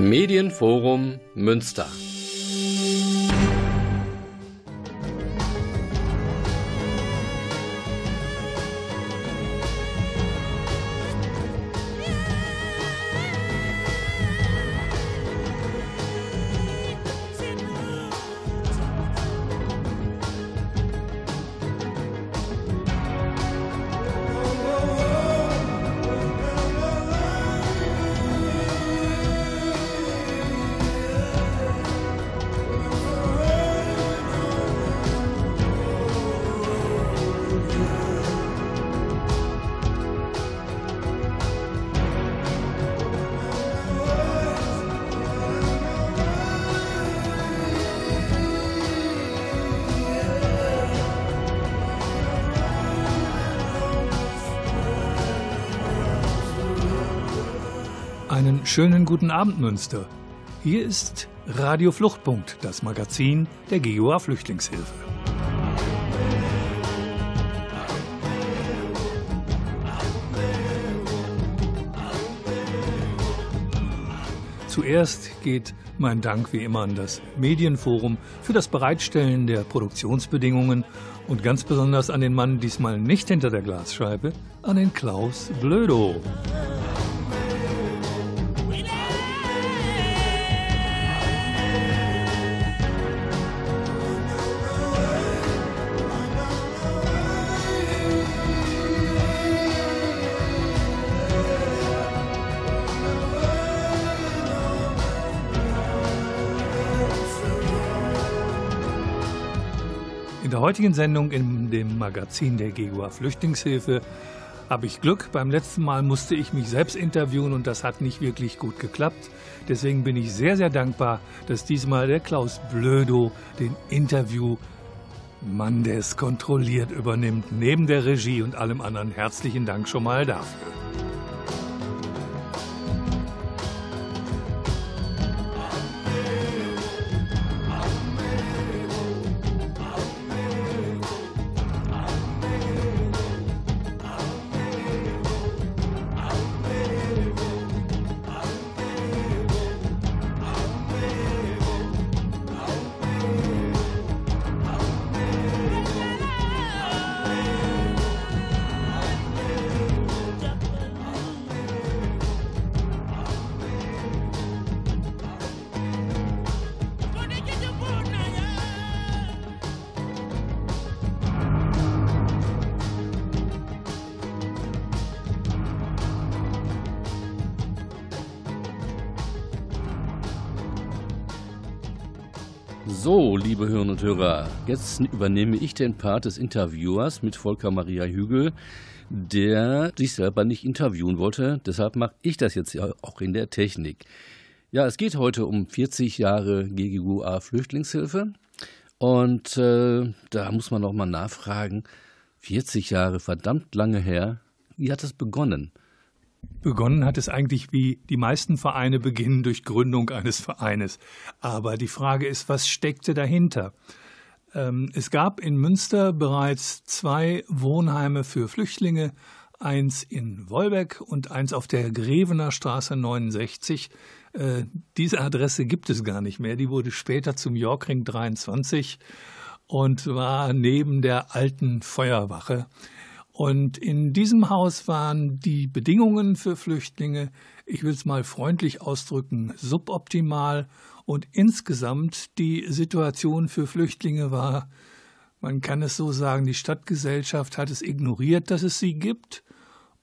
Medienforum Münster. Guten Abend, Münster. Hier ist Radio Fluchtpunkt, das Magazin der GUA Flüchtlingshilfe. Zuerst geht mein Dank wie immer an das Medienforum für das Bereitstellen der Produktionsbedingungen und ganz besonders an den Mann diesmal nicht hinter der Glasscheibe, an den Klaus Blödo. In der heutigen Sendung in dem Magazin der GEGUA Flüchtlingshilfe habe ich Glück. Beim letzten Mal musste ich mich selbst interviewen und das hat nicht wirklich gut geklappt. Deswegen bin ich sehr, sehr dankbar, dass diesmal der Klaus Blödo den Interview Mann, der kontrolliert übernimmt, neben der Regie und allem anderen. Herzlichen Dank schon mal dafür. Jetzt übernehme ich den Part des Interviewers mit Volker Maria Hügel, der sich selber nicht interviewen wollte. Deshalb mache ich das jetzt ja auch in der Technik. Ja, es geht heute um 40 Jahre GGUA Flüchtlingshilfe. Und äh, da muss man noch mal nachfragen, 40 Jahre, verdammt lange her, wie hat es begonnen? Begonnen hat es eigentlich wie die meisten Vereine beginnen durch Gründung eines Vereines. Aber die Frage ist, was steckte dahinter? Ähm, es gab in Münster bereits zwei Wohnheime für Flüchtlinge, eins in Wolbeck und eins auf der Grevener Straße 69. Äh, diese Adresse gibt es gar nicht mehr. Die wurde später zum Yorkring 23 und war neben der alten Feuerwache. Und in diesem Haus waren die Bedingungen für Flüchtlinge, ich will es mal freundlich ausdrücken, suboptimal. Und insgesamt die Situation für Flüchtlinge war, man kann es so sagen, die Stadtgesellschaft hat es ignoriert, dass es sie gibt.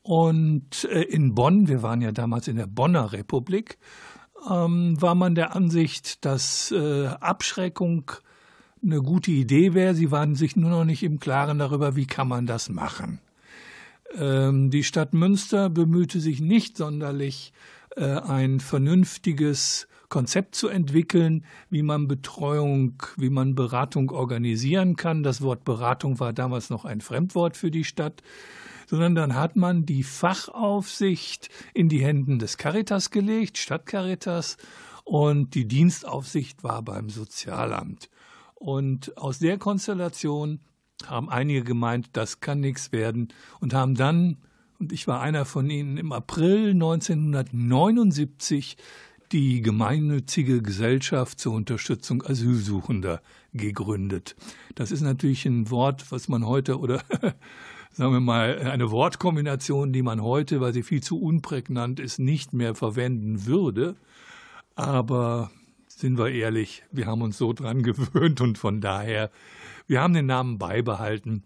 Und äh, in Bonn, wir waren ja damals in der Bonner Republik, ähm, war man der Ansicht, dass äh, Abschreckung eine gute Idee wäre. Sie waren sich nur noch nicht im Klaren darüber, wie kann man das machen. Ähm, die Stadt Münster bemühte sich nicht sonderlich, äh, ein vernünftiges Konzept zu entwickeln, wie man Betreuung, wie man Beratung organisieren kann. Das Wort Beratung war damals noch ein Fremdwort für die Stadt sondern dann hat man die Fachaufsicht in die Händen des Caritas gelegt, Stadtcaritas, und die Dienstaufsicht war beim Sozialamt. Und aus der Konstellation haben einige gemeint, das kann nichts werden und haben dann, und ich war einer von ihnen, im April 1979 die gemeinnützige Gesellschaft zur Unterstützung Asylsuchender gegründet. Das ist natürlich ein Wort, was man heute oder sagen wir mal eine Wortkombination, die man heute, weil sie viel zu unprägnant ist, nicht mehr verwenden würde. Aber sind wir ehrlich, wir haben uns so dran gewöhnt und von daher, wir haben den Namen beibehalten.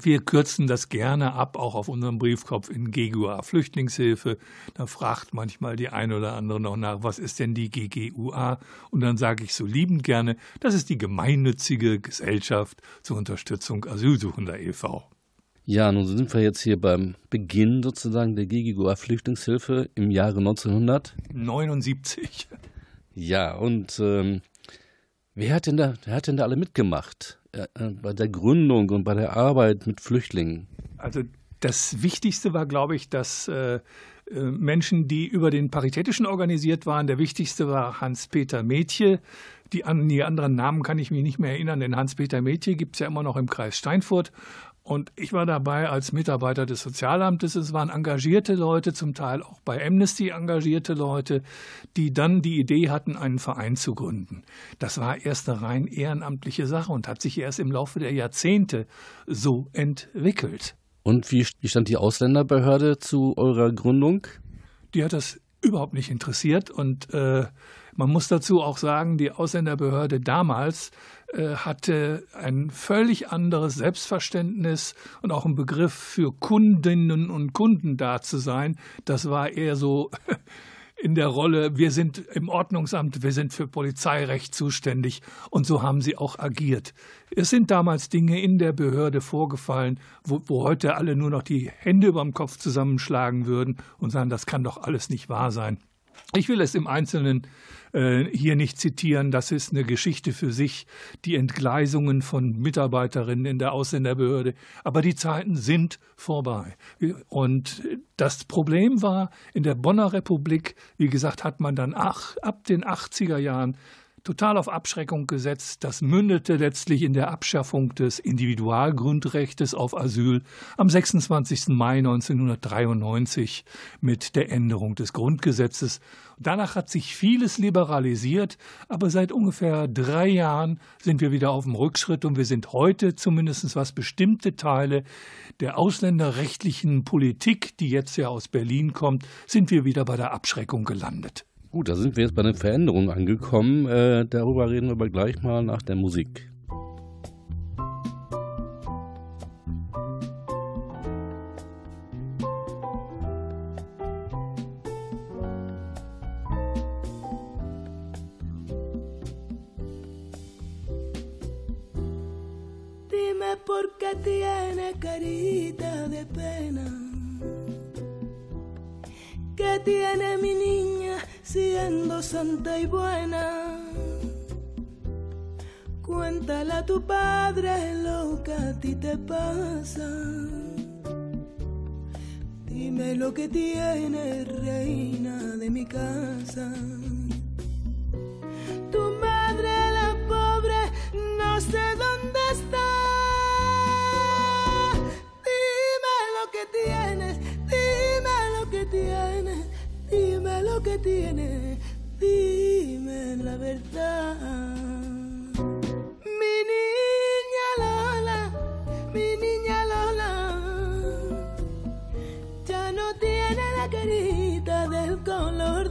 Wir kürzen das gerne ab, auch auf unserem Briefkopf in GGUA Flüchtlingshilfe. Da fragt manchmal die eine oder andere noch nach, was ist denn die GGUA? Und dann sage ich so liebend gerne, das ist die gemeinnützige Gesellschaft zur Unterstützung Asylsuchender e.V. Ja, nun sind wir jetzt hier beim Beginn sozusagen der GGUA Flüchtlingshilfe im Jahre 1979. Ja, und ähm, wer, hat denn da, wer hat denn da alle mitgemacht? Äh, bei der Gründung und bei der Arbeit mit Flüchtlingen? Also das Wichtigste war, glaube ich, dass äh, äh, Menschen, die über den Paritätischen organisiert waren, der wichtigste war Hans-Peter Mädche. Die, an, die anderen Namen kann ich mich nicht mehr erinnern, denn Hans-Peter Mädche gibt es ja immer noch im Kreis Steinfurt. Und ich war dabei als Mitarbeiter des Sozialamtes. Es waren engagierte Leute, zum Teil auch bei Amnesty engagierte Leute, die dann die Idee hatten, einen Verein zu gründen. Das war erst eine rein ehrenamtliche Sache und hat sich erst im Laufe der Jahrzehnte so entwickelt. Und wie stand die Ausländerbehörde zu eurer Gründung? Die hat das überhaupt nicht interessiert und äh, man muss dazu auch sagen, die Ausländerbehörde damals hatte ein völlig anderes Selbstverständnis und auch ein Begriff für Kundinnen und Kunden da zu sein. Das war eher so in der Rolle, wir sind im Ordnungsamt, wir sind für Polizeirecht zuständig und so haben sie auch agiert. Es sind damals Dinge in der Behörde vorgefallen, wo, wo heute alle nur noch die Hände über dem Kopf zusammenschlagen würden und sagen, das kann doch alles nicht wahr sein. Ich will es im Einzelnen äh, hier nicht zitieren. Das ist eine Geschichte für sich, die Entgleisungen von Mitarbeiterinnen in der Ausländerbehörde. Aber die Zeiten sind vorbei. Und das Problem war, in der Bonner Republik, wie gesagt, hat man dann ach, ab den 80er Jahren total auf Abschreckung gesetzt. Das mündete letztlich in der Abschaffung des Individualgrundrechtes auf Asyl am 26. Mai 1993 mit der Änderung des Grundgesetzes. Danach hat sich vieles liberalisiert, aber seit ungefähr drei Jahren sind wir wieder auf dem Rückschritt und wir sind heute zumindest was bestimmte Teile der ausländerrechtlichen Politik, die jetzt ja aus Berlin kommt, sind wir wieder bei der Abschreckung gelandet. Gut, da sind wir jetzt bei den Veränderungen angekommen. Äh, darüber reden wir aber gleich mal nach der Musik. Santa y buena. Cuéntale a tu padre lo que a ti te pasa. Dime lo que tiene reina de mi casa. Tu madre, la pobre, no sé dónde está. Dime lo que tienes, dime lo que tienes Dime lo que tiene, dime la verdad. Mi niña Lola, mi niña Lola, ya no tiene la carita del color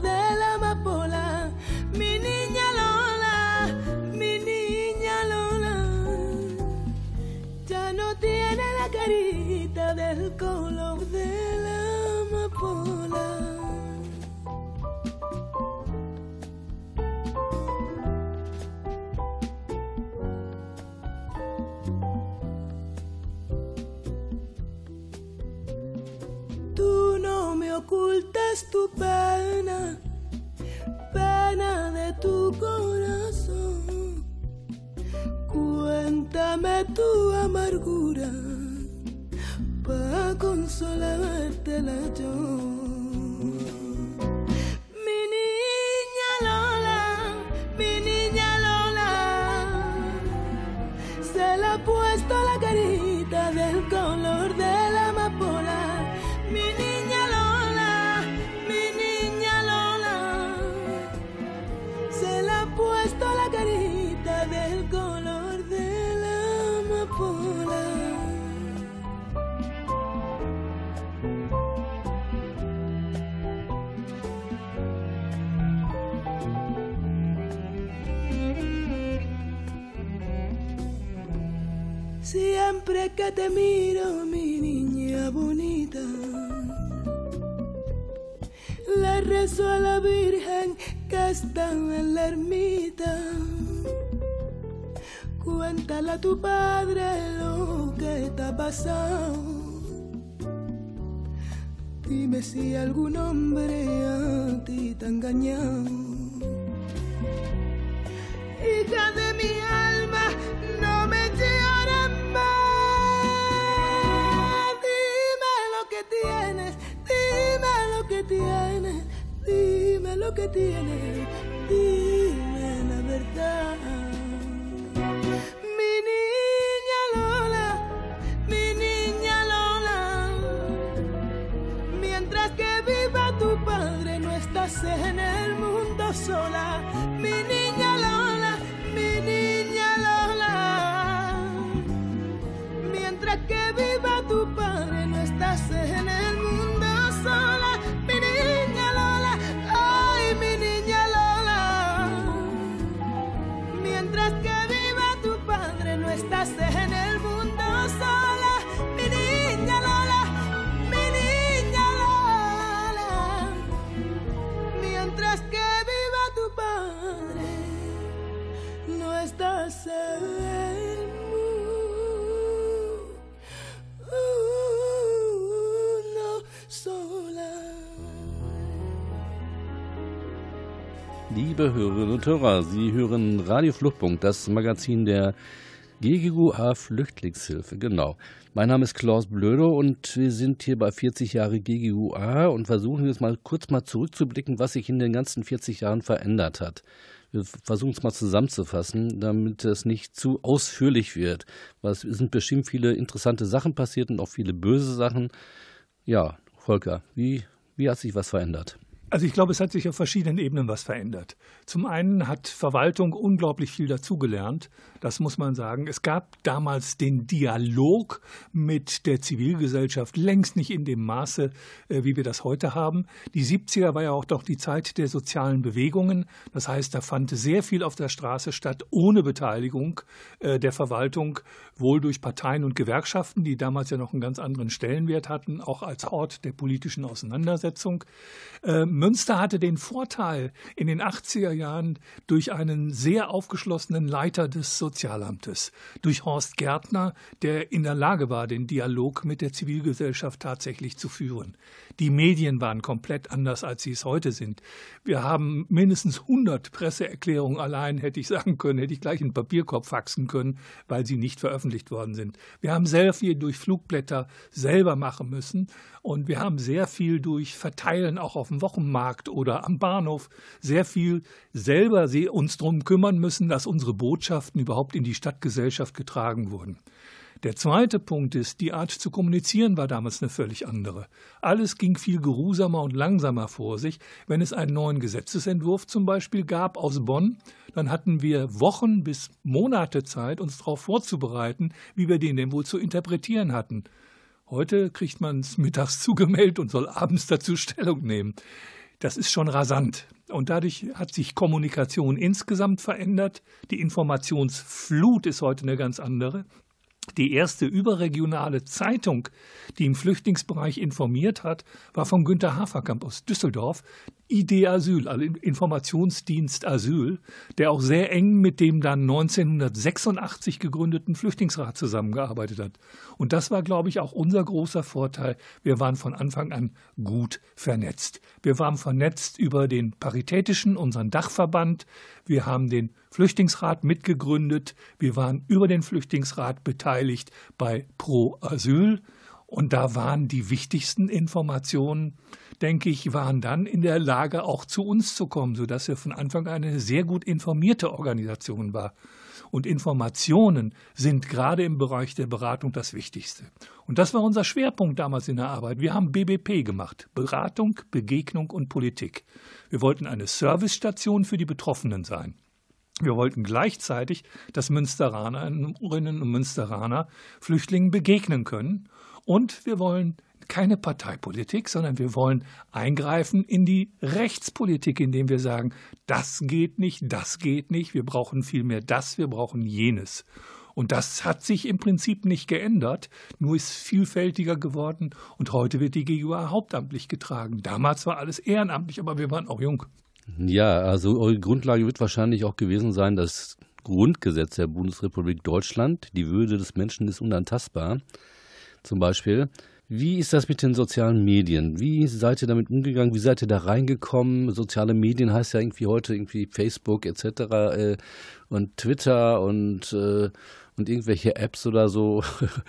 und Hörer, Sie hören Radio Fluchtpunkt, das Magazin der GGUA Flüchtlingshilfe. Genau. Mein Name ist Klaus Blöde und wir sind hier bei 40 Jahre GGUA und versuchen jetzt mal kurz mal zurückzublicken, was sich in den ganzen 40 Jahren verändert hat. Wir versuchen es mal zusammenzufassen, damit es nicht zu ausführlich wird. Es sind bestimmt viele interessante Sachen passiert und auch viele böse Sachen. Ja, Volker, wie, wie hat sich was verändert? Also ich glaube, es hat sich auf verschiedenen Ebenen was verändert. Zum einen hat Verwaltung unglaublich viel dazugelernt. Das muss man sagen. Es gab damals den Dialog mit der Zivilgesellschaft längst nicht in dem Maße, äh, wie wir das heute haben. Die 70er war ja auch doch die Zeit der sozialen Bewegungen. Das heißt, da fand sehr viel auf der Straße statt, ohne Beteiligung äh, der Verwaltung, wohl durch Parteien und Gewerkschaften, die damals ja noch einen ganz anderen Stellenwert hatten, auch als Ort der politischen Auseinandersetzung. Äh, Münster hatte den Vorteil in den 80er Jahren durch einen sehr aufgeschlossenen Leiter des Sozialamtes, durch Horst Gärtner, der in der Lage war, den Dialog mit der Zivilgesellschaft tatsächlich zu führen. Die Medien waren komplett anders, als sie es heute sind. Wir haben mindestens 100 Presseerklärungen allein, hätte ich sagen können, hätte ich gleich einen Papierkorb faxen können, weil sie nicht veröffentlicht worden sind. Wir haben sehr viel durch Flugblätter selber machen müssen und wir haben sehr viel durch Verteilen auch auf dem Wochenmarkt oder am Bahnhof sehr viel selber uns darum kümmern müssen, dass unsere Botschaften überhaupt in die Stadtgesellschaft getragen wurden. Der zweite Punkt ist, die Art zu kommunizieren war damals eine völlig andere. Alles ging viel geruhsamer und langsamer vor sich. Wenn es einen neuen Gesetzesentwurf zum Beispiel gab aus Bonn, dann hatten wir Wochen bis Monate Zeit, uns darauf vorzubereiten, wie wir den denn wohl zu interpretieren hatten. Heute kriegt man es mittags zugemeldet und soll abends dazu Stellung nehmen. Das ist schon rasant. Und dadurch hat sich Kommunikation insgesamt verändert. Die Informationsflut ist heute eine ganz andere. Die erste überregionale Zeitung, die im Flüchtlingsbereich informiert hat, war von Günter Haferkamp aus Düsseldorf, ID Asyl, also Informationsdienst Asyl, der auch sehr eng mit dem dann 1986 gegründeten Flüchtlingsrat zusammengearbeitet hat. Und das war, glaube ich, auch unser großer Vorteil. Wir waren von Anfang an gut vernetzt. Wir waren vernetzt über den Paritätischen, unseren Dachverband. Wir haben den Flüchtlingsrat mitgegründet. Wir waren über den Flüchtlingsrat beteiligt bei Pro Asyl. Und da waren die wichtigsten Informationen, denke ich, waren dann in der Lage, auch zu uns zu kommen, sodass wir von Anfang an eine sehr gut informierte Organisation war. Und Informationen sind gerade im Bereich der Beratung das Wichtigste. Und das war unser Schwerpunkt damals in der Arbeit. Wir haben BBP gemacht. Beratung, Begegnung und Politik. Wir wollten eine Servicestation für die Betroffenen sein. Wir wollten gleichzeitig, dass Münsteranerinnen und Münsteraner Flüchtlingen begegnen können. Und wir wollen keine Parteipolitik, sondern wir wollen eingreifen in die Rechtspolitik, indem wir sagen, das geht nicht, das geht nicht, wir brauchen vielmehr das, wir brauchen jenes. Und das hat sich im Prinzip nicht geändert, nur ist vielfältiger geworden und heute wird die GUA hauptamtlich getragen. Damals war alles ehrenamtlich, aber wir waren auch jung. Ja, also eure Grundlage wird wahrscheinlich auch gewesen sein, das Grundgesetz der Bundesrepublik Deutschland, die Würde des Menschen ist unantastbar. Zum Beispiel. Wie ist das mit den sozialen Medien? Wie seid ihr damit umgegangen? Wie seid ihr da reingekommen? Soziale Medien heißt ja irgendwie heute irgendwie Facebook etc. Äh, und Twitter und, äh, und irgendwelche Apps oder so.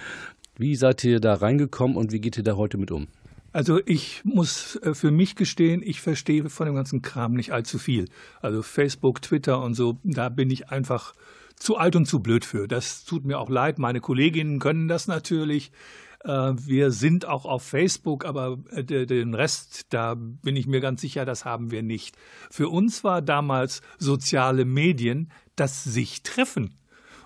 Wie seid ihr da reingekommen und wie geht ihr da heute mit um? Also ich muss äh, für mich gestehen, ich verstehe von dem ganzen Kram nicht allzu viel. Also Facebook, Twitter und so, da bin ich einfach zu alt und zu blöd für. Das tut mir auch leid. Meine Kolleginnen können das natürlich. Äh, wir sind auch auf Facebook, aber äh, den Rest, da bin ich mir ganz sicher, das haben wir nicht. Für uns war damals soziale Medien das sich treffen.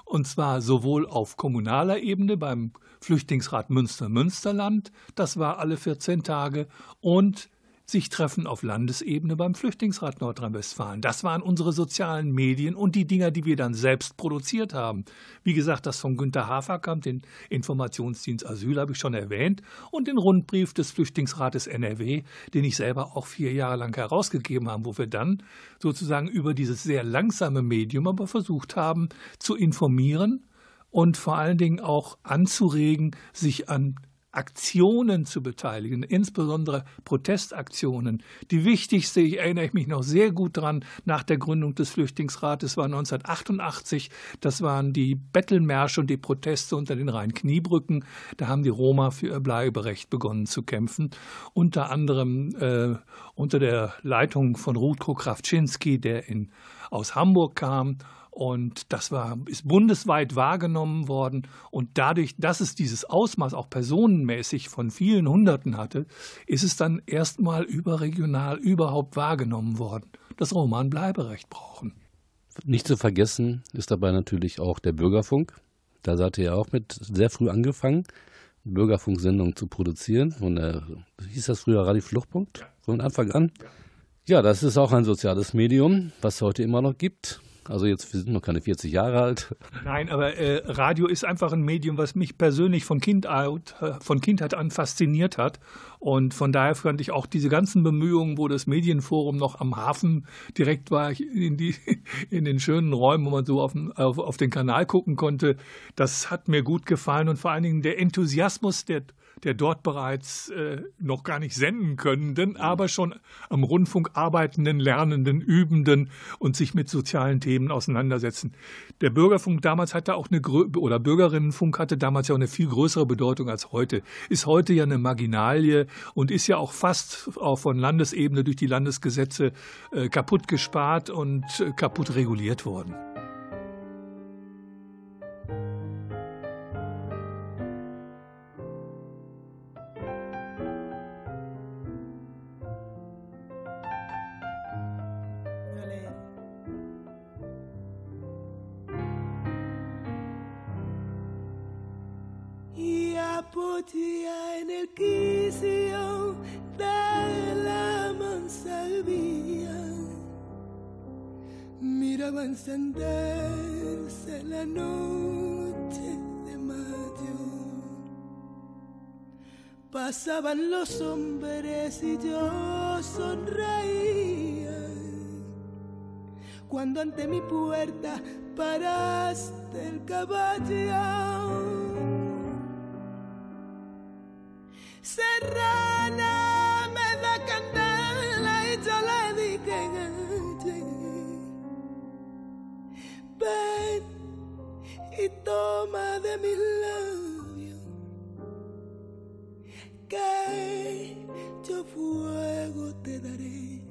Und zwar sowohl auf kommunaler Ebene beim Flüchtlingsrat Münster-Münsterland, das war alle 14 Tage, und sich treffen auf Landesebene beim Flüchtlingsrat Nordrhein-Westfalen. Das waren unsere sozialen Medien und die Dinger, die wir dann selbst produziert haben. Wie gesagt, das von Günter Haferkamp, den Informationsdienst Asyl, habe ich schon erwähnt, und den Rundbrief des Flüchtlingsrates NRW, den ich selber auch vier Jahre lang herausgegeben habe, wo wir dann sozusagen über dieses sehr langsame Medium aber versucht haben zu informieren und vor allen Dingen auch anzuregen, sich an Aktionen zu beteiligen, insbesondere Protestaktionen. Die wichtigste, ich erinnere mich noch sehr gut dran, nach der Gründung des Flüchtlingsrates war 1988. Das waren die Bettelmärsche und die Proteste unter den Rhein-Kniebrücken. Da haben die Roma für ihr Bleiberecht begonnen zu kämpfen. Unter anderem äh, unter der Leitung von Rutko Krawczynski, der in, aus Hamburg kam und das war, ist bundesweit wahrgenommen worden. Und dadurch, dass es dieses Ausmaß auch personenmäßig von vielen Hunderten hatte, ist es dann erstmal überregional überhaupt wahrgenommen worden, dass Roma ein Bleiberecht brauchen. Nicht zu vergessen ist dabei natürlich auch der Bürgerfunk. Da seid ihr ja auch mit sehr früh angefangen, Bürgerfunksendungen zu produzieren. Von der, hieß das früher Radio Fluchtpunkt? Von Anfang an? Ja, das ist auch ein soziales Medium, was es heute immer noch gibt. Also jetzt, wir sind noch keine 40 Jahre alt. Nein, aber äh, Radio ist einfach ein Medium, was mich persönlich von, kind, äh, von Kindheit an fasziniert hat. Und von daher fand ich auch diese ganzen Bemühungen, wo das Medienforum noch am Hafen direkt war, in, die, in den schönen Räumen, wo man so auf, auf, auf den Kanal gucken konnte, das hat mir gut gefallen. Und vor allen Dingen der Enthusiasmus der der dort bereits äh, noch gar nicht senden könnenden, mhm. aber schon am Rundfunk arbeitenden, lernenden, übenden und sich mit sozialen Themen auseinandersetzen. Der Bürgerfunk damals hatte auch eine oder Bürgerinnenfunk hatte damals ja auch eine viel größere Bedeutung als heute. Ist heute ja eine Marginalie und ist ja auch fast auch von Landesebene durch die Landesgesetze äh, kaputt gespart und äh, kaputt reguliert worden. Pasaban los hombres y yo sonreía. Cuando ante mi puerta paraste el caballo serrana me da candela y yo le dije ven y toma de mis labios que yo fuego te daré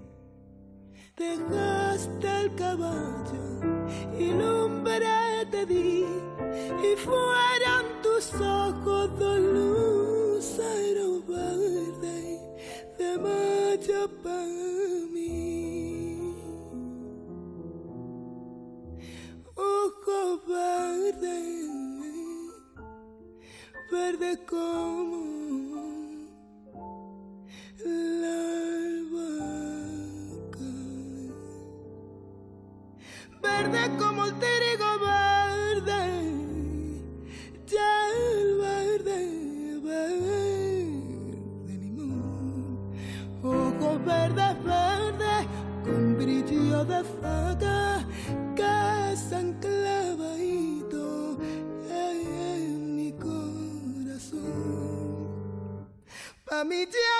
dejaste el caballo y lumbre te di y fueron tus ojos dos luceros verde de mayo para mí. Ojo verde, verde como verde como el trigo verde, ya el verde, verde limón, ojos verdes, verdes, con brillo de faca, casa enclavadito en mi corazón. Pa' mi tía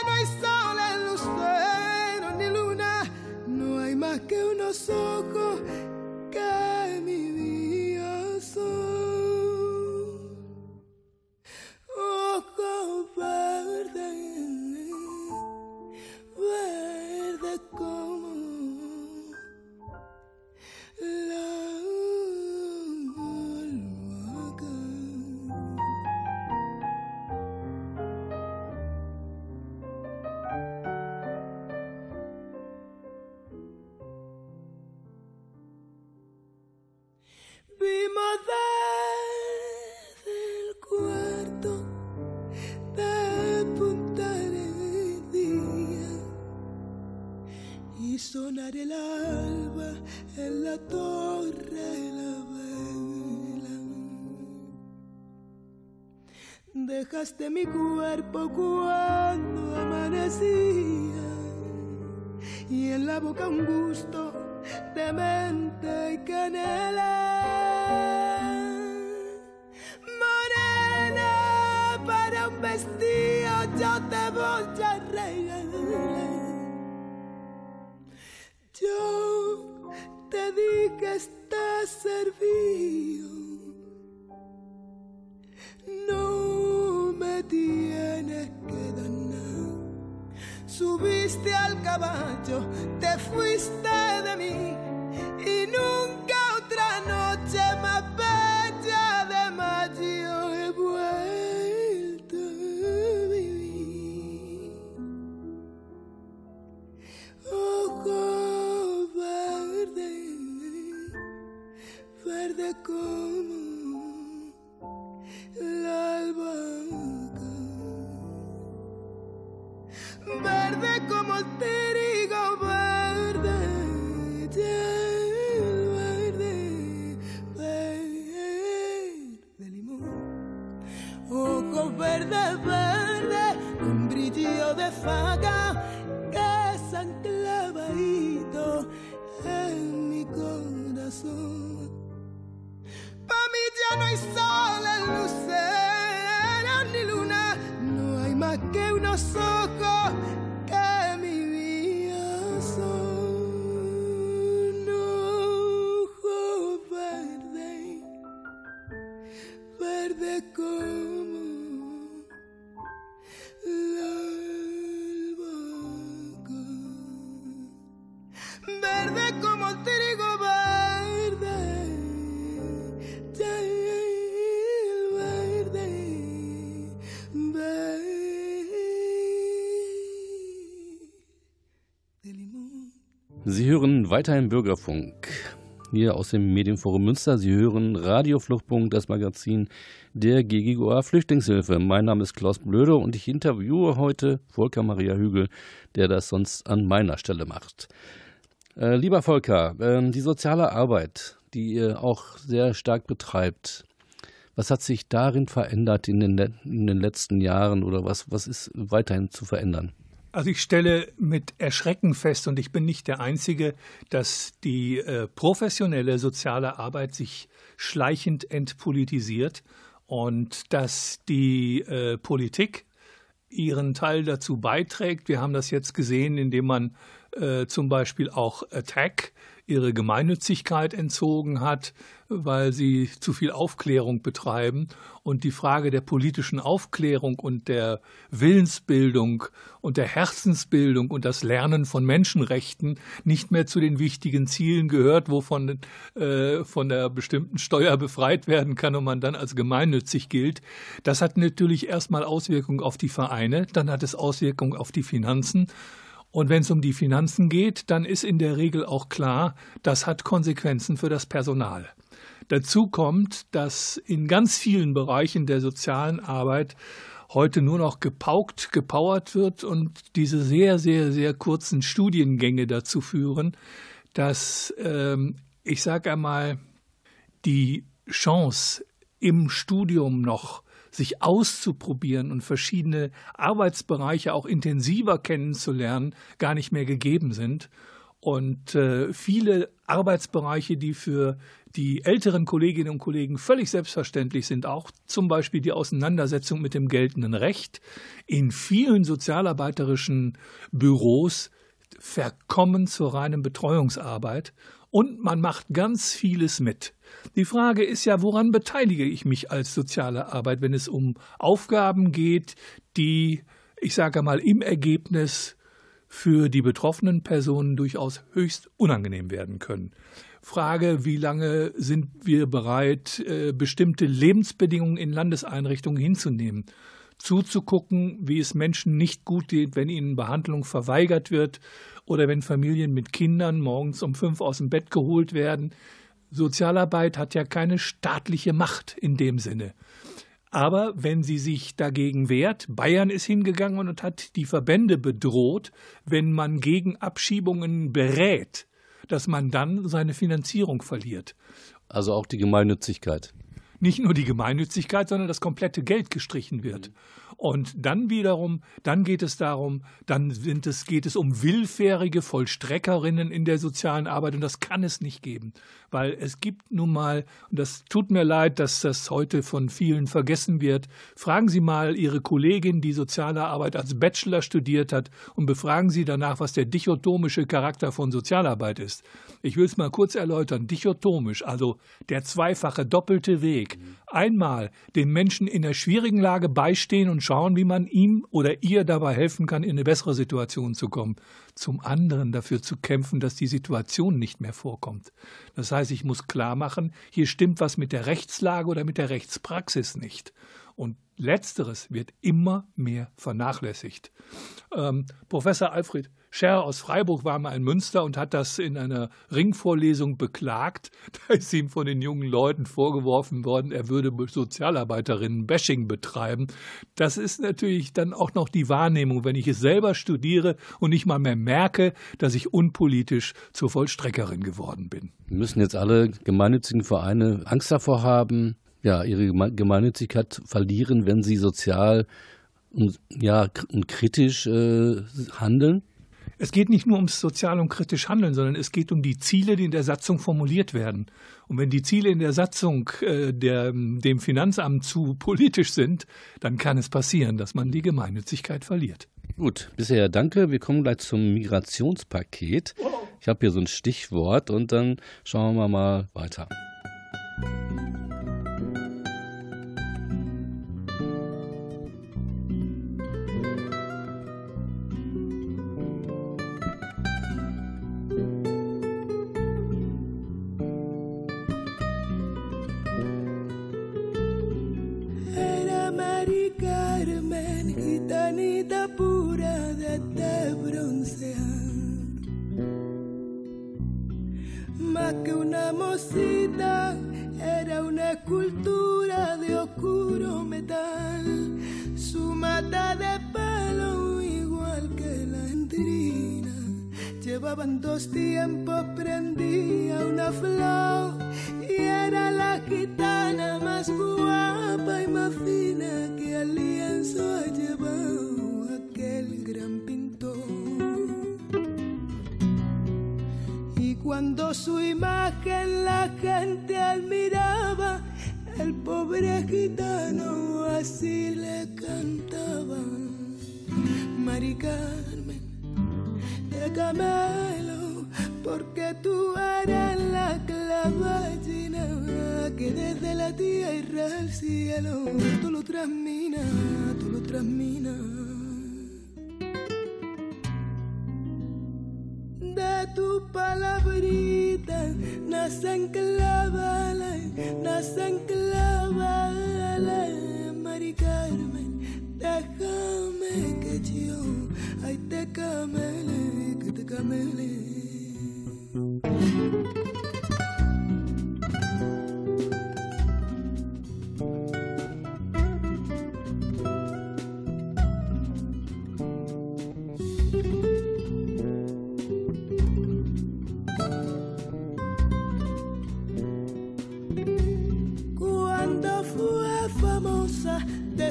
Dejaste mi cuerpo cuando amanecía y en la boca un gusto de mente y canela. Morena, para un vestido yo te voy a regalar. Yo te di que estás servido. Tienes que nada. Subiste al caballo, te fuiste de mí y nunca Sie hören weiterhin Bürgerfunk. Hier aus dem Medienforum Münster. Sie hören Radiofluchtpunkt, das Magazin der GGOA Flüchtlingshilfe. Mein Name ist Klaus Blöde und ich interviewe heute Volker Maria Hügel, der das sonst an meiner Stelle macht. Äh, lieber Volker, äh, die soziale Arbeit, die ihr auch sehr stark betreibt, was hat sich darin verändert in den, in den letzten Jahren oder was, was ist weiterhin zu verändern? Also ich stelle mit Erschrecken fest, und ich bin nicht der Einzige, dass die äh, professionelle soziale Arbeit sich schleichend entpolitisiert und dass die äh, Politik ihren Teil dazu beiträgt. Wir haben das jetzt gesehen, indem man äh, zum Beispiel auch Attack ihre Gemeinnützigkeit entzogen hat, weil sie zu viel Aufklärung betreiben und die Frage der politischen Aufklärung und der Willensbildung und der Herzensbildung und das Lernen von Menschenrechten nicht mehr zu den wichtigen Zielen gehört, wovon äh, von der bestimmten Steuer befreit werden kann und man dann als gemeinnützig gilt. Das hat natürlich erstmal Auswirkungen auf die Vereine, dann hat es Auswirkungen auf die Finanzen. Und wenn es um die Finanzen geht, dann ist in der Regel auch klar, das hat Konsequenzen für das Personal. Dazu kommt, dass in ganz vielen Bereichen der sozialen Arbeit heute nur noch gepaukt, gepowert wird und diese sehr, sehr, sehr kurzen Studiengänge dazu führen, dass, ähm, ich sage einmal, die Chance im Studium noch sich auszuprobieren und verschiedene Arbeitsbereiche auch intensiver kennenzulernen, gar nicht mehr gegeben sind. Und äh, viele Arbeitsbereiche, die für die älteren Kolleginnen und Kollegen völlig selbstverständlich sind, auch zum Beispiel die Auseinandersetzung mit dem geltenden Recht, in vielen sozialarbeiterischen Büros verkommen zur reinen Betreuungsarbeit und man macht ganz vieles mit. Die Frage ist ja, woran beteilige ich mich als soziale Arbeit, wenn es um Aufgaben geht, die, ich sage mal, im Ergebnis für die betroffenen Personen durchaus höchst unangenehm werden können. Frage, wie lange sind wir bereit, äh, bestimmte Lebensbedingungen in Landeseinrichtungen hinzunehmen? Zuzugucken, wie es Menschen nicht gut geht, wenn ihnen Behandlung verweigert wird oder wenn Familien mit Kindern morgens um fünf aus dem Bett geholt werden. Sozialarbeit hat ja keine staatliche Macht in dem Sinne. Aber wenn sie sich dagegen wehrt, Bayern ist hingegangen und hat die Verbände bedroht, wenn man gegen Abschiebungen berät, dass man dann seine Finanzierung verliert. Also auch die Gemeinnützigkeit. Nicht nur die Gemeinnützigkeit, sondern das komplette Geld gestrichen wird. Und dann wiederum, dann geht es darum, dann sind es, geht es um willfährige Vollstreckerinnen in der sozialen Arbeit und das kann es nicht geben, weil es gibt nun mal, und das tut mir leid, dass das heute von vielen vergessen wird, fragen Sie mal Ihre Kollegin, die soziale Arbeit als Bachelor studiert hat und befragen Sie danach, was der dichotomische Charakter von Sozialarbeit ist. Ich will es mal kurz erläutern. Dichotomisch, also der zweifache doppelte Weg. Einmal dem Menschen in der schwierigen Lage beistehen und schauen, wie man ihm oder ihr dabei helfen kann, in eine bessere Situation zu kommen. Zum anderen dafür zu kämpfen, dass die Situation nicht mehr vorkommt. Das heißt, ich muss klar machen, hier stimmt was mit der Rechtslage oder mit der Rechtspraxis nicht. Und letzteres wird immer mehr vernachlässigt. Ähm, Professor Alfred Scher aus Freiburg war mal in Münster und hat das in einer Ringvorlesung beklagt. Da ist ihm von den jungen Leuten vorgeworfen worden, er würde Sozialarbeiterinnen-Bashing betreiben. Das ist natürlich dann auch noch die Wahrnehmung, wenn ich es selber studiere und nicht mal mehr merke, dass ich unpolitisch zur Vollstreckerin geworden bin. Müssen jetzt alle gemeinnützigen Vereine Angst davor haben, ja, ihre Gemeinnützigkeit verlieren, wenn sie sozial und, ja, und kritisch äh, handeln? Es geht nicht nur ums sozial und kritisch Handeln, sondern es geht um die Ziele, die in der Satzung formuliert werden. Und wenn die Ziele in der Satzung äh, der, dem Finanzamt zu politisch sind, dann kann es passieren, dass man die Gemeinnützigkeit verliert. Gut, bisher danke. Wir kommen gleich zum Migrationspaket. Ich habe hier so ein Stichwort und dann schauen wir mal weiter. tinta pura de te broncear. Más que una mosita, era una escultura de oscuro metal. Su mata de pelo, igual que la endrina. Llevaban dos tiempos, prendía una flor y era la gitana más guapa y más fina que al lienzo ha llevado. cuando su imagen la gente admiraba, el pobre gitano así le cantaba. Mari Carmen de Camelo, porque tú eres la clavallina que desde la tierra al cielo tú lo transminas, tú lo transminas. de tu palabrita nacen clavales, nacen clavales, Mari Carmen, déjame que yo, ay te camele, que te camele.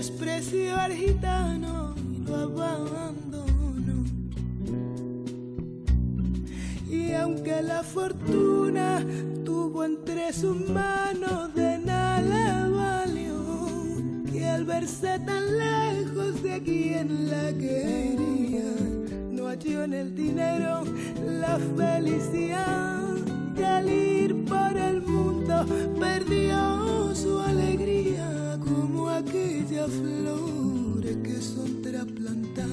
Desprecio al gitano y lo abandonó. Y la fortuna tuvo entre sus manos de nada valió que al verse tan lejos de quien la quería no halló en el dinero la felicidad de al ir por el mundo perdió su alegría aquellas flores que son trasplantadas.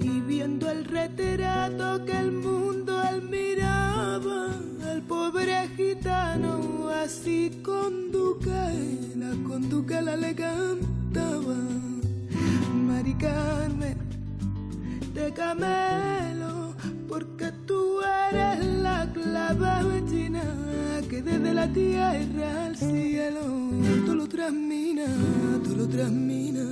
Y viendo el retrato que el mundo admiraba al pobre gitano así con la con la le cantaba. Mari Carmen de camelo tú eres la clave china que desde la tierra al cielo tú lo transmina, tú lo transmina.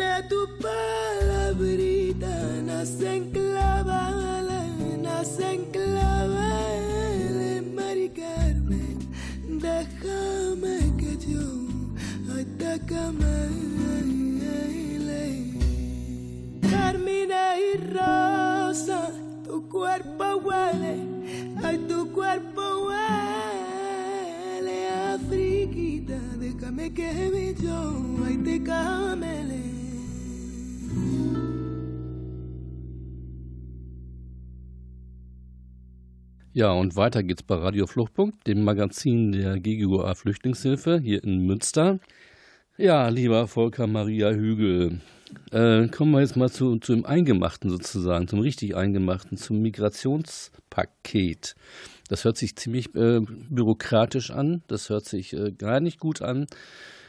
De tu palabrita nacen clavales, nacen clavales, Mari Carmen, déjame que yo ay, déjame Carmina y rosa, tu cuerpo huele, ay, tu cuerpo huele, Afriquita, déjame que yo, ay, te camele. Ja, und weiter geht's bei Radio Fluchtpunkt, dem Magazin der GGUA Flüchtlingshilfe hier in Münster. Ja, lieber Volker Maria Hügel, äh, kommen wir jetzt mal zu, zu dem Eingemachten sozusagen, zum richtig Eingemachten, zum Migrationspaket. Das hört sich ziemlich äh, bürokratisch an, das hört sich äh, gar nicht gut an.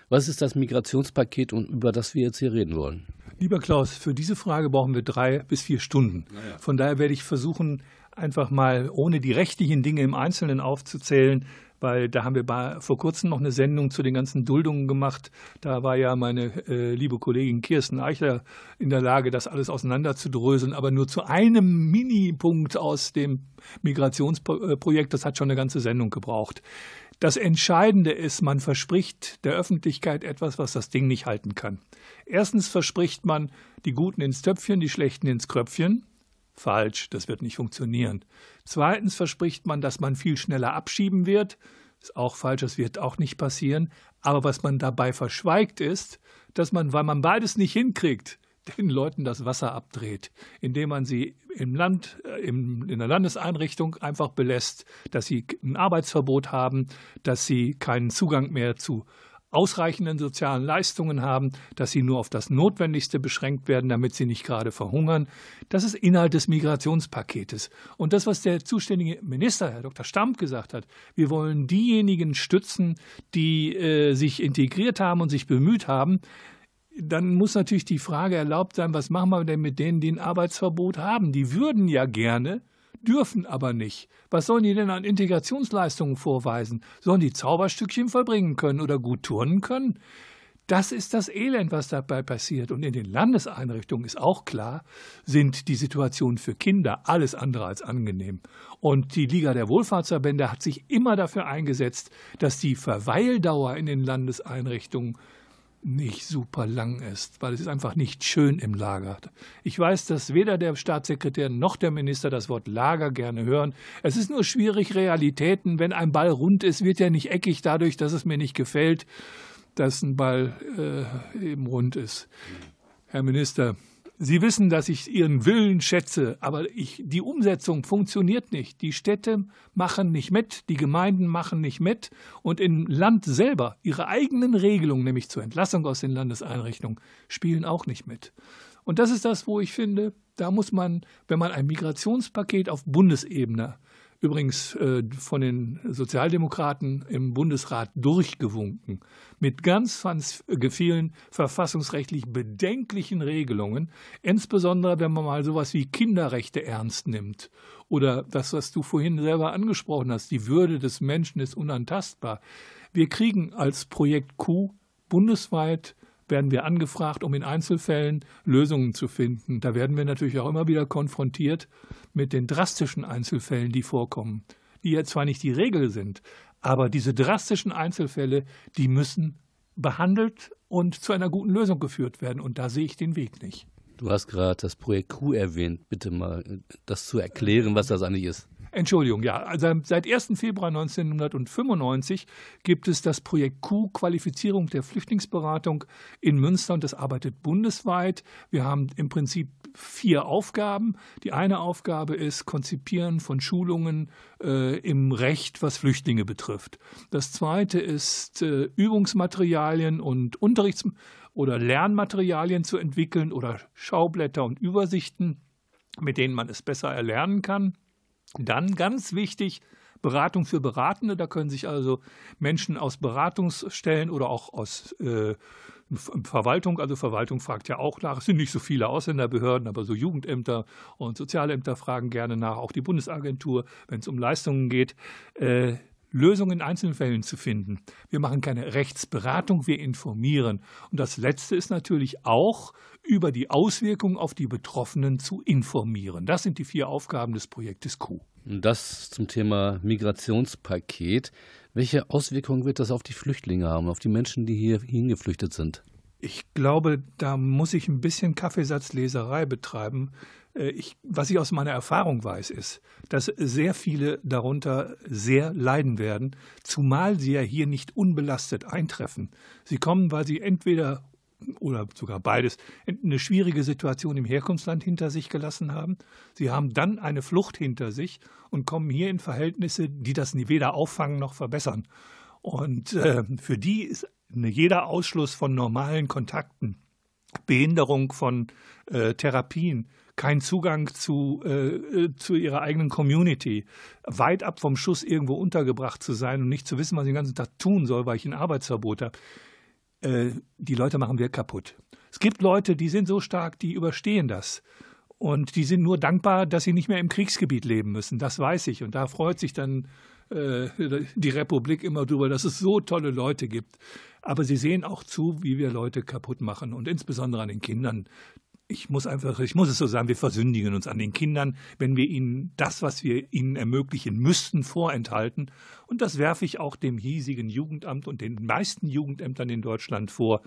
Was ist das Migrationspaket und über das wir jetzt hier reden wollen? Lieber Klaus, für diese Frage brauchen wir drei bis vier Stunden. Naja. Von daher werde ich versuchen, einfach mal ohne die rechtlichen Dinge im Einzelnen aufzuzählen, weil da haben wir vor kurzem noch eine Sendung zu den ganzen Duldungen gemacht. Da war ja meine äh, liebe Kollegin Kirsten Eichler in der Lage, das alles auseinanderzudröseln, aber nur zu einem Minipunkt aus dem Migrationsprojekt. Das hat schon eine ganze Sendung gebraucht. Das Entscheidende ist, man verspricht der Öffentlichkeit etwas, was das Ding nicht halten kann. Erstens verspricht man die Guten ins Töpfchen, die Schlechten ins Kröpfchen. Falsch, das wird nicht funktionieren. Zweitens verspricht man, dass man viel schneller abschieben wird. Ist auch falsch, das wird auch nicht passieren. Aber was man dabei verschweigt ist, dass man, weil man beides nicht hinkriegt, den Leuten das Wasser abdreht, indem man sie im Land, äh, in der Landeseinrichtung einfach belässt, dass sie ein Arbeitsverbot haben, dass sie keinen Zugang mehr zu ausreichenden sozialen Leistungen haben, dass sie nur auf das Notwendigste beschränkt werden, damit sie nicht gerade verhungern. Das ist Inhalt des Migrationspaketes. Und das, was der zuständige Minister, Herr Dr. Stamp, gesagt hat, wir wollen diejenigen stützen, die äh, sich integriert haben und sich bemüht haben, dann muss natürlich die Frage erlaubt sein, was machen wir denn mit denen, die ein Arbeitsverbot haben? Die würden ja gerne dürfen aber nicht. Was sollen die denn an Integrationsleistungen vorweisen? Sollen die Zauberstückchen vollbringen können oder gut turnen können? Das ist das Elend, was dabei passiert. Und in den Landeseinrichtungen ist auch klar, sind die Situationen für Kinder alles andere als angenehm. Und die Liga der Wohlfahrtsverbände hat sich immer dafür eingesetzt, dass die Verweildauer in den Landeseinrichtungen nicht super lang ist, weil es ist einfach nicht schön im Lager. Ich weiß, dass weder der Staatssekretär noch der Minister das Wort Lager gerne hören. Es ist nur schwierig, Realitäten, wenn ein Ball rund ist, wird er nicht eckig dadurch, dass es mir nicht gefällt, dass ein Ball äh, eben rund ist. Herr Minister, Sie wissen, dass ich Ihren Willen schätze, aber ich, die Umsetzung funktioniert nicht. Die Städte machen nicht mit, die Gemeinden machen nicht mit und im Land selber ihre eigenen Regelungen, nämlich zur Entlassung aus den Landeseinrichtungen, spielen auch nicht mit. Und das ist das, wo ich finde, da muss man, wenn man ein Migrationspaket auf Bundesebene übrigens äh, von den Sozialdemokraten im Bundesrat durchgewunken, mit ganz, ganz vielen verfassungsrechtlich bedenklichen Regelungen, insbesondere wenn man mal sowas wie Kinderrechte ernst nimmt oder das, was du vorhin selber angesprochen hast, die Würde des Menschen ist unantastbar. Wir kriegen als Projekt Q bundesweit werden wir angefragt, um in Einzelfällen Lösungen zu finden. Da werden wir natürlich auch immer wieder konfrontiert mit den drastischen Einzelfällen, die vorkommen, die ja zwar nicht die Regel sind, aber diese drastischen Einzelfälle, die müssen behandelt und zu einer guten Lösung geführt werden. Und da sehe ich den Weg nicht. Du hast gerade das Projekt Q erwähnt. Bitte mal äh, das zu erklären, was das eigentlich ist. Entschuldigung, ja. Also seit 1. Februar 1995 gibt es das Projekt Q, Qualifizierung der Flüchtlingsberatung in Münster und das arbeitet bundesweit. Wir haben im Prinzip vier Aufgaben. Die eine Aufgabe ist Konzipieren von Schulungen äh, im Recht, was Flüchtlinge betrifft. Das zweite ist äh, Übungsmaterialien und Unterrichts- oder Lernmaterialien zu entwickeln oder Schaublätter und Übersichten, mit denen man es besser erlernen kann. Dann ganz wichtig, Beratung für Beratende. Da können sich also Menschen aus Beratungsstellen oder auch aus äh, Verwaltung, also Verwaltung fragt ja auch nach. Es sind nicht so viele Ausländerbehörden, aber so Jugendämter und Sozialämter fragen gerne nach, auch die Bundesagentur, wenn es um Leistungen geht. Äh, Lösungen in einzelnen Fällen zu finden. Wir machen keine Rechtsberatung, wir informieren. Und das Letzte ist natürlich auch, über die Auswirkungen auf die Betroffenen zu informieren. Das sind die vier Aufgaben des Projektes Q. Das zum Thema Migrationspaket. Welche Auswirkungen wird das auf die Flüchtlinge haben, auf die Menschen, die hier hingeflüchtet sind? Ich glaube, da muss ich ein bisschen Kaffeesatzleserei betreiben. Äh, ich, was ich aus meiner Erfahrung weiß, ist, dass sehr viele darunter sehr leiden werden, zumal sie ja hier nicht unbelastet eintreffen. Sie kommen, weil sie entweder oder sogar beides eine schwierige Situation im Herkunftsland hinter sich gelassen haben. Sie haben dann eine Flucht hinter sich und kommen hier in Verhältnisse, die das weder auffangen noch verbessern. Und äh, für die ist jeder Ausschluss von normalen Kontakten, Behinderung von äh, Therapien, kein Zugang zu, äh, zu ihrer eigenen Community, weit ab vom Schuss irgendwo untergebracht zu sein und nicht zu wissen, was ich den ganzen Tag tun soll, weil ich ein Arbeitsverbot habe. Äh, die Leute machen wir kaputt. Es gibt Leute, die sind so stark, die überstehen das. Und die sind nur dankbar, dass sie nicht mehr im Kriegsgebiet leben müssen. Das weiß ich. Und da freut sich dann äh, die Republik immer drüber, dass es so tolle Leute gibt. Aber sie sehen auch zu, wie wir Leute kaputt machen und insbesondere an den Kindern ich muss einfach, ich muss es so sagen, wir versündigen uns an den Kindern, wenn wir ihnen das, was wir ihnen ermöglichen müssten, vorenthalten. Und das werfe ich auch dem hiesigen Jugendamt und den meisten Jugendämtern in Deutschland vor,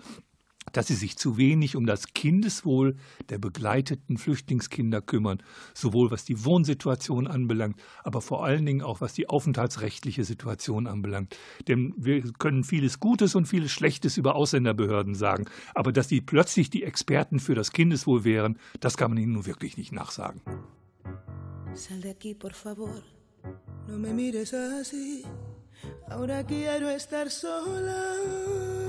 dass sie sich zu wenig um das Kindeswohl der begleiteten Flüchtlingskinder kümmern, sowohl was die Wohnsituation anbelangt, aber vor allen Dingen auch was die aufenthaltsrechtliche Situation anbelangt. Denn wir können vieles Gutes und vieles Schlechtes über Ausländerbehörden sagen, aber dass die plötzlich die Experten für das Kindeswohl wären, das kann man ihnen nun wirklich nicht nachsagen. Sal de aquí, por favor. No me mires así. Ahora quiero estar sola.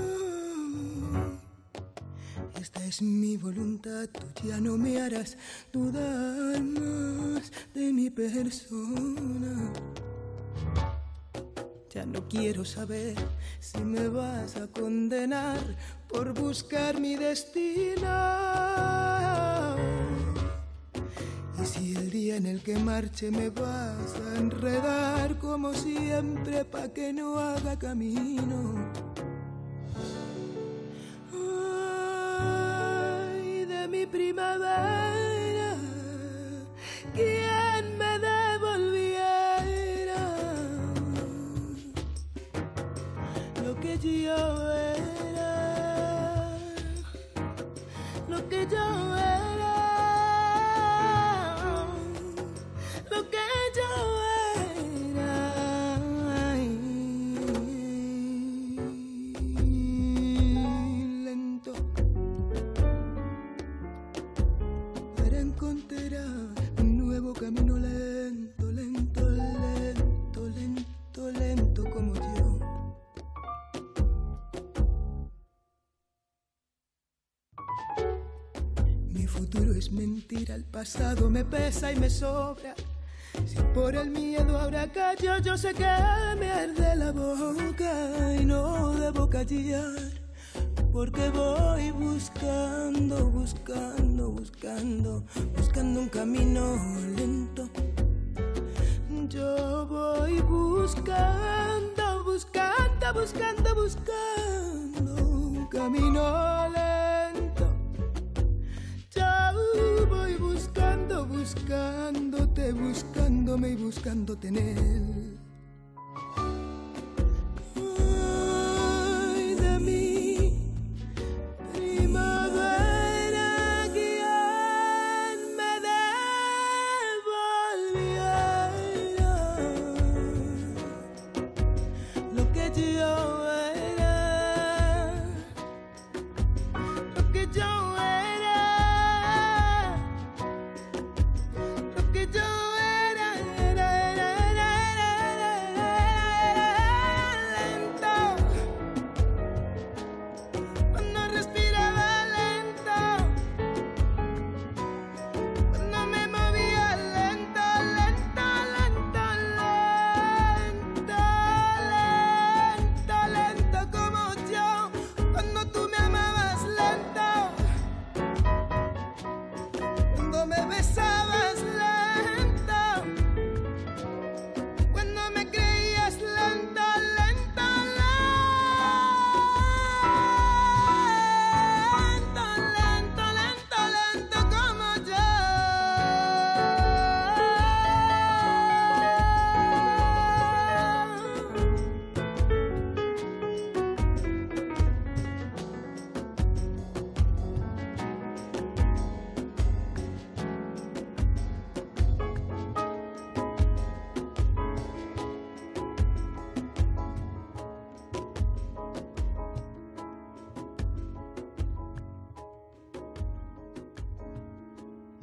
Esta es mi voluntad, tú ya no me harás dudar más de mi persona. Ya no quiero saber si me vas a condenar por buscar mi destino. Y si el día en el que marche me vas a enredar como siempre pa' que no haga camino mi primavera, quien me devolviera lo que yo era, lo que yo era, futuro es mentira, el pasado me pesa y me sobra. Si por el miedo ahora callo, yo sé que me arde la boca y no debo callar porque voy buscando, buscando, buscando, buscando un camino lento. Yo voy buscando, buscando, buscando, buscando un camino lento. Buscándote, buscándome y buscándote en él.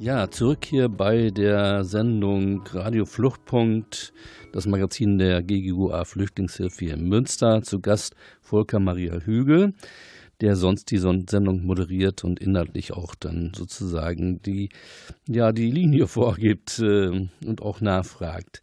Ja, zurück hier bei der Sendung Radio Fluchtpunkt, das Magazin der GGUA Flüchtlingshilfe hier in Münster. Zu Gast Volker Maria Hügel, der sonst die Sendung moderiert und inhaltlich auch dann sozusagen die, ja, die Linie vorgibt äh, und auch nachfragt.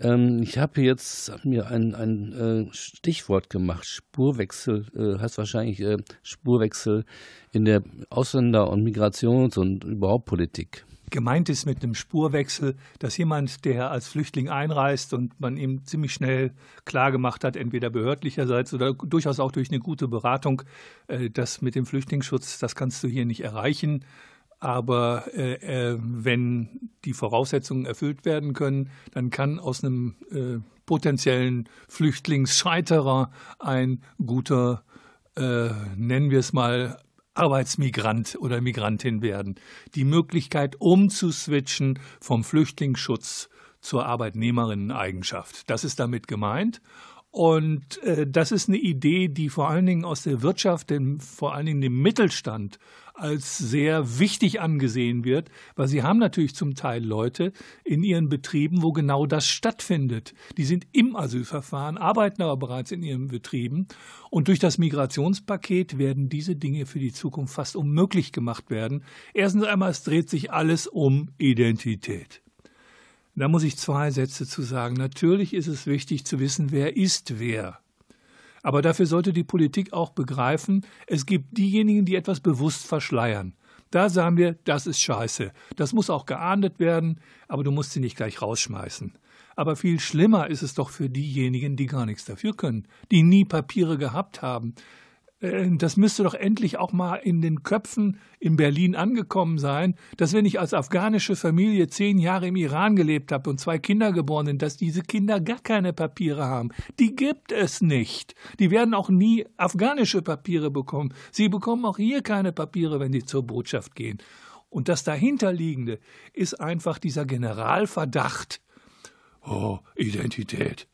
Ähm, ich habe jetzt mir ein, ein äh, Stichwort gemacht. Spurwechsel äh, heißt wahrscheinlich äh, Spurwechsel in der Ausländer- und Migrations- und überhaupt Politik. Gemeint ist mit einem Spurwechsel, dass jemand, der als Flüchtling einreist und man ihm ziemlich schnell klargemacht hat, entweder behördlicherseits oder durchaus auch durch eine gute Beratung, äh, das mit dem Flüchtlingsschutz, das kannst du hier nicht erreichen. Aber äh, äh, wenn die Voraussetzungen erfüllt werden können, dann kann aus einem äh, potenziellen Flüchtlingsscheiterer ein guter, äh, nennen wir es mal, Arbeitsmigrant oder Migrantin werden. Die Möglichkeit umzuswitchen vom Flüchtlingsschutz zur Arbeitnehmerinneneigenschaft. Das ist damit gemeint. Und äh, das ist eine Idee, die vor allen Dingen aus der Wirtschaft, dem, vor allen Dingen dem Mittelstand als sehr wichtig angesehen wird, weil sie haben natürlich zum Teil Leute in ihren Betrieben, wo genau das stattfindet. Die sind im Asylverfahren, arbeiten aber bereits in ihren Betrieben und durch das Migrationspaket werden diese Dinge für die Zukunft fast unmöglich gemacht werden. Erstens einmal, es dreht sich alles um Identität. Da muss ich zwei Sätze zu sagen. Natürlich ist es wichtig zu wissen, wer ist wer. Aber dafür sollte die Politik auch begreifen, es gibt diejenigen, die etwas bewusst verschleiern. Da sagen wir, das ist scheiße. Das muss auch geahndet werden, aber du musst sie nicht gleich rausschmeißen. Aber viel schlimmer ist es doch für diejenigen, die gar nichts dafür können, die nie Papiere gehabt haben, das müsste doch endlich auch mal in den Köpfen in Berlin angekommen sein, dass wenn ich als afghanische Familie zehn Jahre im Iran gelebt habe und zwei Kinder geboren sind, dass diese Kinder gar keine Papiere haben. Die gibt es nicht. Die werden auch nie afghanische Papiere bekommen. Sie bekommen auch hier keine Papiere, wenn sie zur Botschaft gehen. Und das dahinterliegende ist einfach dieser Generalverdacht. Oh, Identität.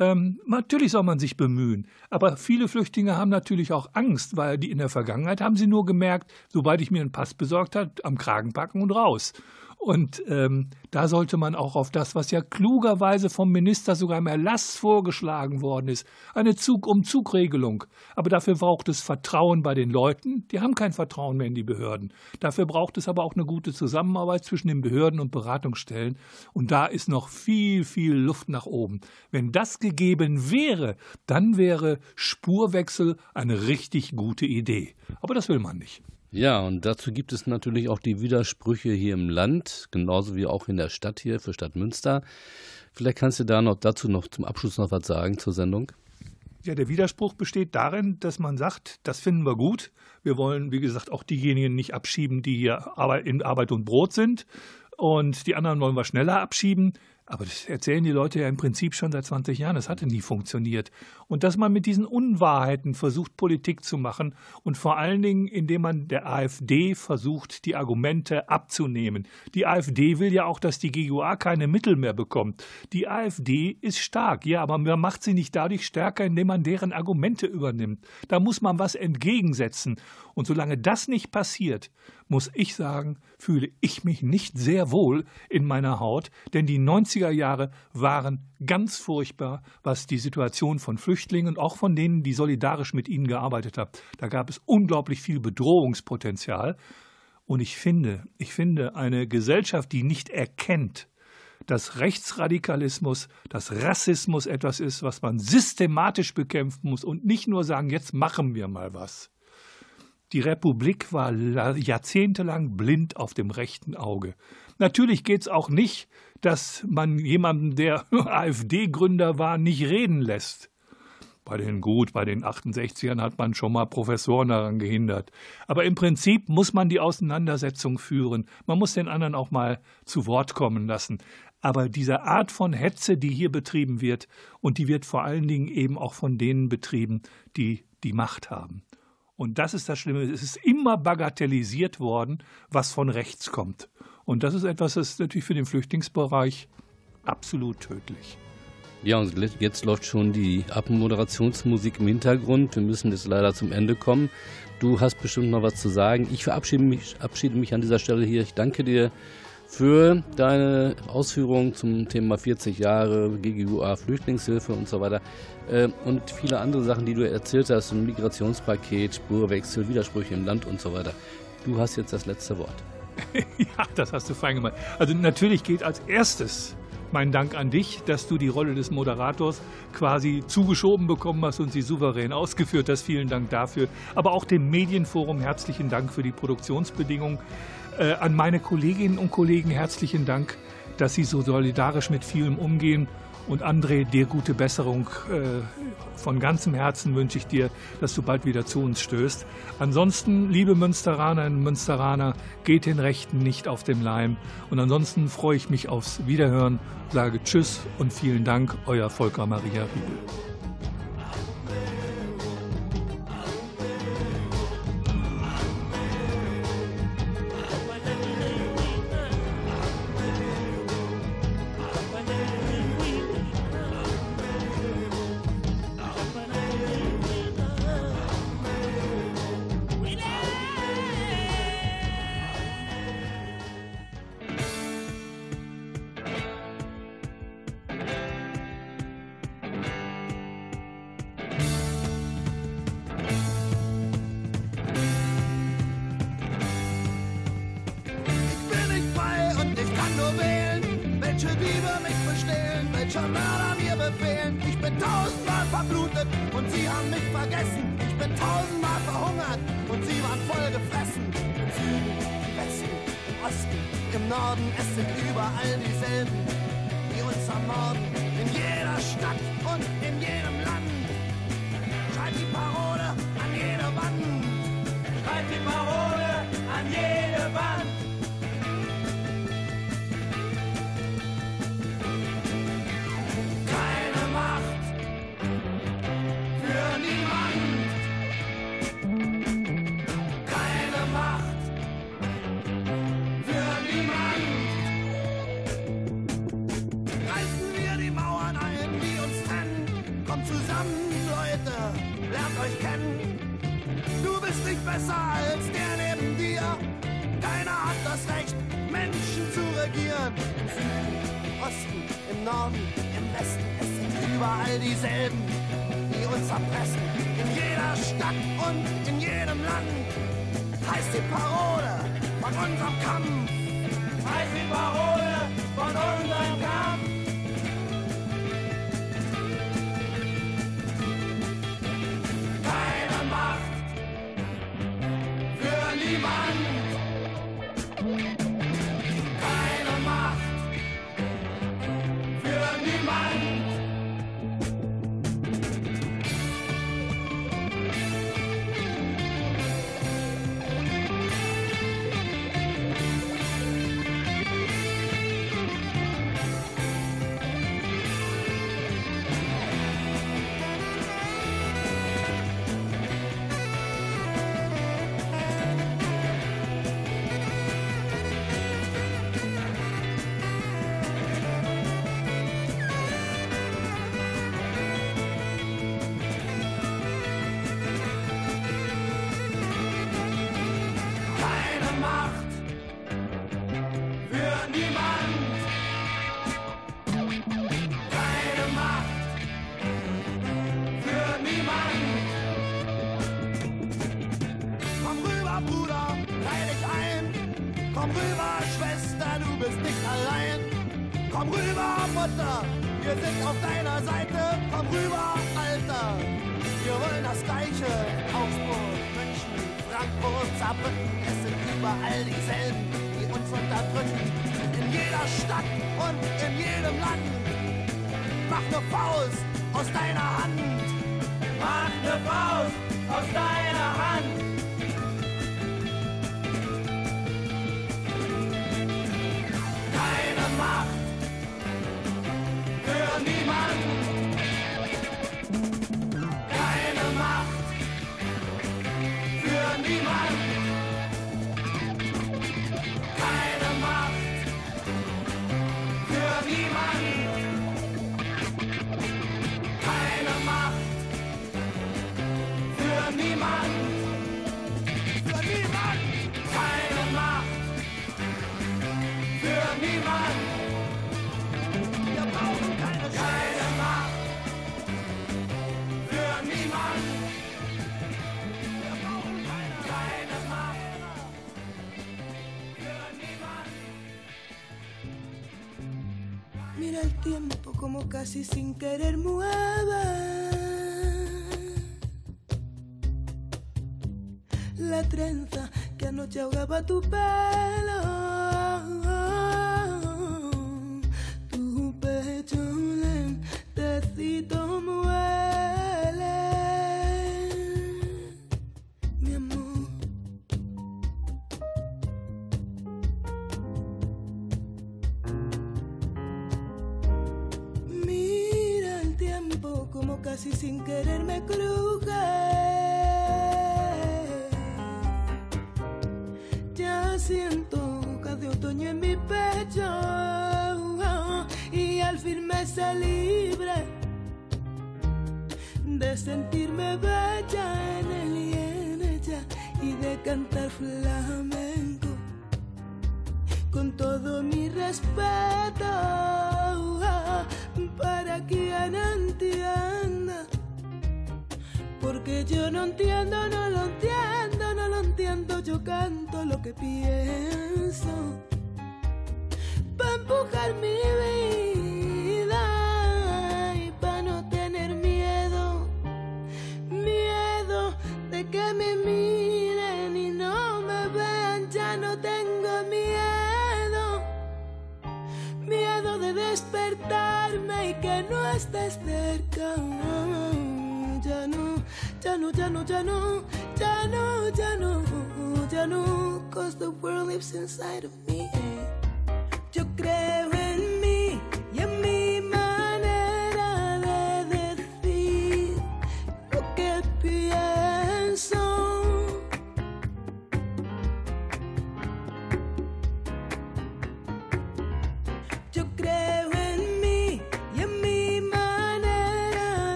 Ähm, natürlich soll man sich bemühen, aber viele Flüchtlinge haben natürlich auch Angst, weil die in der Vergangenheit haben sie nur gemerkt, sobald ich mir einen Pass besorgt habe, am Kragen packen und raus. Und ähm, da sollte man auch auf das, was ja klugerweise vom Minister sogar im Erlass vorgeschlagen worden ist, eine Zug-um-Zug-Regelung. Aber dafür braucht es Vertrauen bei den Leuten. Die haben kein Vertrauen mehr in die Behörden. Dafür braucht es aber auch eine gute Zusammenarbeit zwischen den Behörden und Beratungsstellen. Und da ist noch viel, viel Luft nach oben. Wenn das gegeben wäre, dann wäre Spurwechsel eine richtig gute Idee. Aber das will man nicht. Ja, und dazu gibt es natürlich auch die Widersprüche hier im Land, genauso wie auch in der Stadt hier für Stadt Münster. Vielleicht kannst du da noch dazu noch zum Abschluss noch was sagen zur Sendung. Ja, der Widerspruch besteht darin, dass man sagt, das finden wir gut. Wir wollen, wie gesagt, auch diejenigen nicht abschieben, die hier in Arbeit und Brot sind. Und die anderen wollen wir schneller abschieben. Aber das erzählen die Leute ja im Prinzip schon seit 20 Jahren. Das hatte nie funktioniert. Und dass man mit diesen Unwahrheiten versucht, Politik zu machen und vor allen Dingen, indem man der AfD versucht, die Argumente abzunehmen. Die AfD will ja auch, dass die GUA keine Mittel mehr bekommt. Die AfD ist stark, ja, aber man macht sie nicht dadurch stärker, indem man deren Argumente übernimmt. Da muss man was entgegensetzen. Und solange das nicht passiert, muss ich sagen, fühle ich mich nicht sehr wohl in meiner Haut, denn die 90er Jahre waren ganz furchtbar, was die Situation von Flüchtlingen und auch von denen, die solidarisch mit ihnen gearbeitet haben. Da gab es unglaublich viel Bedrohungspotenzial. Und ich finde, ich finde, eine Gesellschaft, die nicht erkennt, dass Rechtsradikalismus, dass Rassismus etwas ist, was man systematisch bekämpfen muss und nicht nur sagen, jetzt machen wir mal was. Die Republik war jahrzehntelang blind auf dem rechten Auge. Natürlich geht es auch nicht, dass man jemanden, der AfD-Gründer war, nicht reden lässt. Bei den gut, bei den 68ern hat man schon mal Professoren daran gehindert. Aber im Prinzip muss man die Auseinandersetzung führen. Man muss den anderen auch mal zu Wort kommen lassen. Aber diese Art von Hetze, die hier betrieben wird, und die wird vor allen Dingen eben auch von denen betrieben, die die Macht haben. Und das ist das Schlimme. Es ist immer bagatellisiert worden, was von rechts kommt. Und das ist etwas, das ist natürlich für den Flüchtlingsbereich absolut tödlich. Ja, und jetzt läuft schon die Abmoderationsmusik im Hintergrund. Wir müssen jetzt leider zum Ende kommen. Du hast bestimmt noch was zu sagen. Ich verabschiede mich, verabschiede mich an dieser Stelle hier. Ich danke dir für deine Ausführungen zum Thema 40 Jahre GGUA Flüchtlingshilfe und so weiter und viele andere Sachen, die du erzählt hast, ein Migrationspaket, Spurwechsel, Widersprüche im Land und so weiter. Du hast jetzt das letzte Wort. ja, das hast du fein gemacht. Also natürlich geht als erstes mein Dank an dich, dass du die Rolle des Moderators quasi zugeschoben bekommen hast und sie souverän ausgeführt hast. Vielen Dank dafür. Aber auch dem Medienforum herzlichen Dank für die Produktionsbedingungen. Äh, an meine Kolleginnen und Kollegen herzlichen Dank, dass sie so solidarisch mit vielem umgehen. Und André, dir gute Besserung. Äh, von ganzem Herzen wünsche ich dir, dass du bald wieder zu uns stößt. Ansonsten, liebe Münsteranerinnen und Münsteraner, geht den Rechten nicht auf dem Leim. Und ansonsten freue ich mich aufs Wiederhören, sage Tschüss und vielen Dank, euer Volker Maria Riegel. voll gefressen. Im Süden, im Westen, im Osten, im Norden, es sind überall dieselben, die uns ermorden. In jeder Stadt und in jedem Land. Schreibt die Parole an jede Wand. Schreibt die Parole. besser als der neben dir. Keiner hat das Recht, Menschen zu regieren. Im Süden, im Osten, im Norden, im Westen. Es sind überall dieselben, die uns erpressen. In jeder Stadt und in jedem Land heißt die Parole von unserem Kampf. Heißt die Parole von unserem Kampf. Casi sin querer mueve la trenza que anoche ahogaba tu pelo.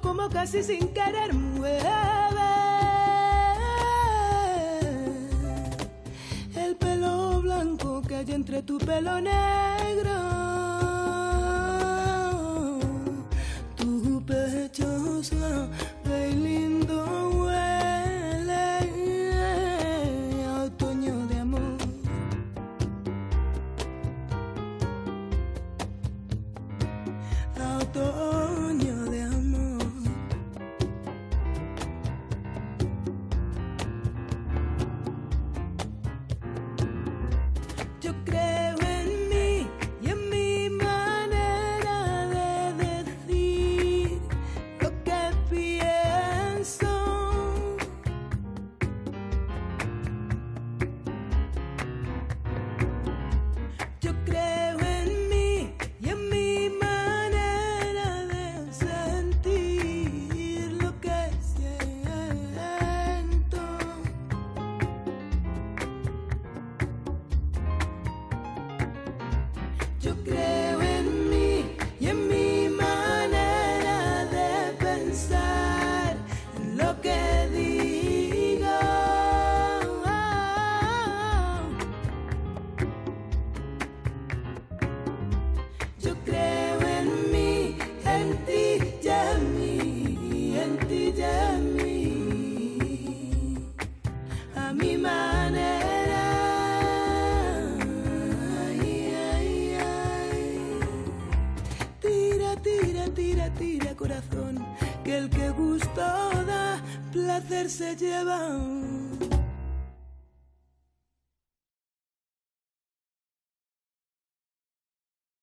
Como casi sin querer mueve el pelo blanco que hay entre tu pelo negro.